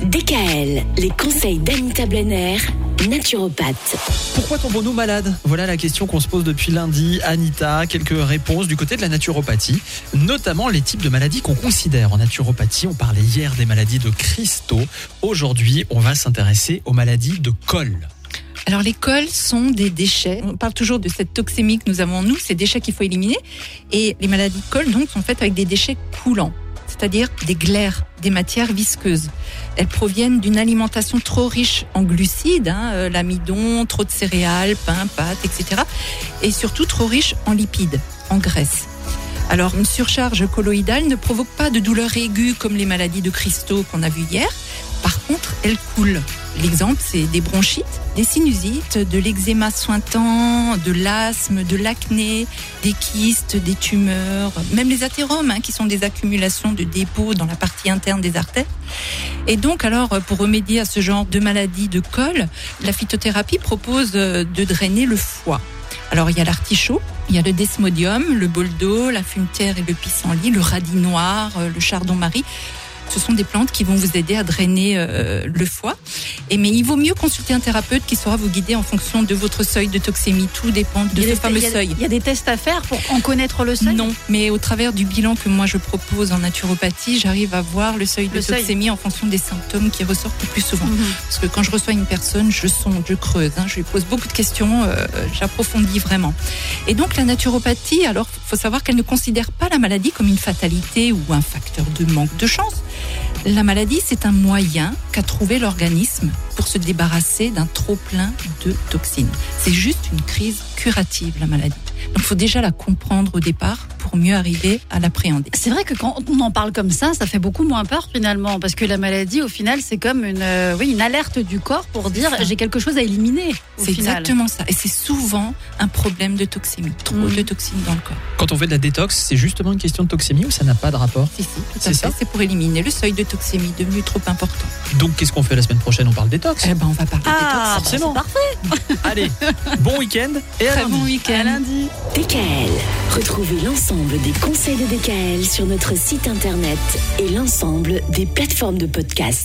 DKL, les conseils d'Anita Blenner, naturopathe. Pourquoi tombons-nous malades? Voilà la question qu'on se pose depuis lundi. Anita, quelques réponses du côté de la naturopathie, notamment les types de maladies qu'on considère en naturopathie. On parlait hier des maladies de cristaux. Aujourd'hui, on va s'intéresser aux maladies de col. Alors les cols sont des déchets. On parle toujours de cette toxémie que nous avons en nous, ces déchets qu'il faut éliminer. Et les maladies de col donc sont faites avec des déchets coulants c'est-à-dire des glaires, des matières visqueuses. Elles proviennent d'une alimentation trop riche en glucides, hein, euh, l'amidon, trop de céréales, pain, pâtes, etc. Et surtout trop riche en lipides, en graisse. Alors, une surcharge colloïdale ne provoque pas de douleurs aiguës comme les maladies de cristaux qu'on a vues hier. Par contre, elle coule. L'exemple, c'est des bronchites, des sinusites, de l'eczéma sointant, de l'asthme, de l'acné, des kystes, des tumeurs, même les athéromes, hein, qui sont des accumulations de dépôts dans la partie interne des artères. Et donc, alors, pour remédier à ce genre de maladie de col, la phytothérapie propose de drainer le foie. Alors, il y a l'artichaut, il y a le desmodium, le boldo, la fumetière et le pissenlit, le radis noir, le chardon-marie. Ce sont des plantes qui vont vous aider à drainer euh, le foie. Et mais il vaut mieux consulter un thérapeute qui saura vous guider en fonction de votre seuil de toxémie. Tout dépend de ce fameux seuil. Il y a des tests à faire pour en connaître le seuil? Non, mais au travers du bilan que moi je propose en naturopathie, j'arrive à voir le seuil de toxémie en fonction des symptômes qui ressortent le plus souvent. Mhm. Parce que quand je reçois une personne, je sonde, je creuse, hein, je lui pose beaucoup de questions, euh, j'approfondis vraiment. Et donc la naturopathie, alors faut savoir qu'elle ne considère pas la maladie comme une fatalité ou un facteur de manque de chance. La maladie, c'est un moyen qu'a trouvé l'organisme pour se débarrasser d'un trop plein de toxines. C'est juste une crise curative, la maladie. Donc il faut déjà la comprendre au départ pour mieux arriver à l'appréhender. C'est vrai que quand on en parle comme ça, ça fait beaucoup moins peur finalement, parce que la maladie, au final, c'est comme une, euh, oui, une alerte du corps pour dire j'ai quelque chose à éliminer. C'est exactement ça. Et c'est souvent un problème de toxémie, trop mm. de toxines dans le corps. Quand on fait de la détox, c'est justement une question de toxémie ou ça n'a pas de rapport? Si, si, c'est ça? C'est pour éliminer le seuil de toxémie devenu trop important. Donc qu'est-ce qu'on fait la semaine prochaine? On parle détox? Eh ben, on va parler ah, détox. Forcément. parfait. Allez, bon week-end et à Très bon week-end. À lundi. DKL. Retrouvez l'ensemble des conseils de DKL sur notre site internet et l'ensemble des plateformes de podcast.